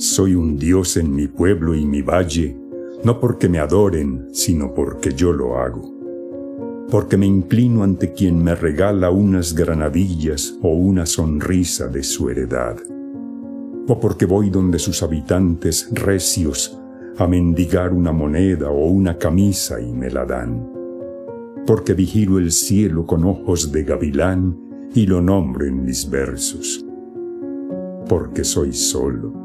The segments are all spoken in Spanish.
Soy un dios en mi pueblo y mi valle, no porque me adoren, sino porque yo lo hago. Porque me inclino ante quien me regala unas granadillas o una sonrisa de su heredad. O porque voy donde sus habitantes recios a mendigar una moneda o una camisa y me la dan. Porque vigilo el cielo con ojos de gavilán y lo nombro en mis versos. Porque soy solo,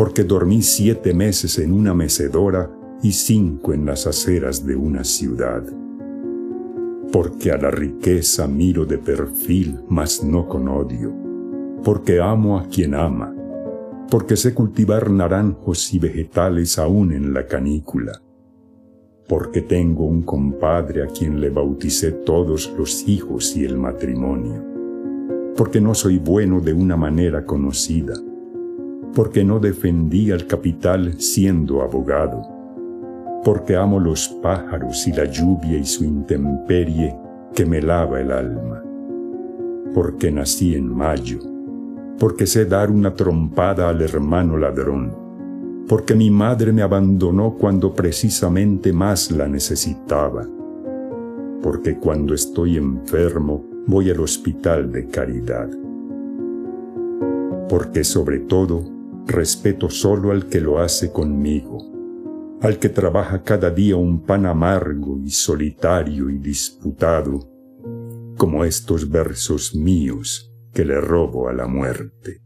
porque dormí siete meses en una mecedora y cinco en las aceras de una ciudad. Porque a la riqueza miro de perfil, mas no con odio. Porque amo a quien ama. Porque sé cultivar naranjos y vegetales aún en la canícula. Porque tengo un compadre a quien le bauticé todos los hijos y el matrimonio. Porque no soy bueno de una manera conocida. Porque no defendí al capital siendo abogado. Porque amo los pájaros y la lluvia y su intemperie que me lava el alma, porque nací en mayo, porque sé dar una trompada al hermano ladrón, porque mi madre me abandonó cuando precisamente más la necesitaba, porque cuando estoy enfermo voy al hospital de caridad, porque sobre todo respeto solo al que lo hace conmigo, al que trabaja cada día un pan amargo y solitario y disputado, como estos versos míos que le robo a la muerte.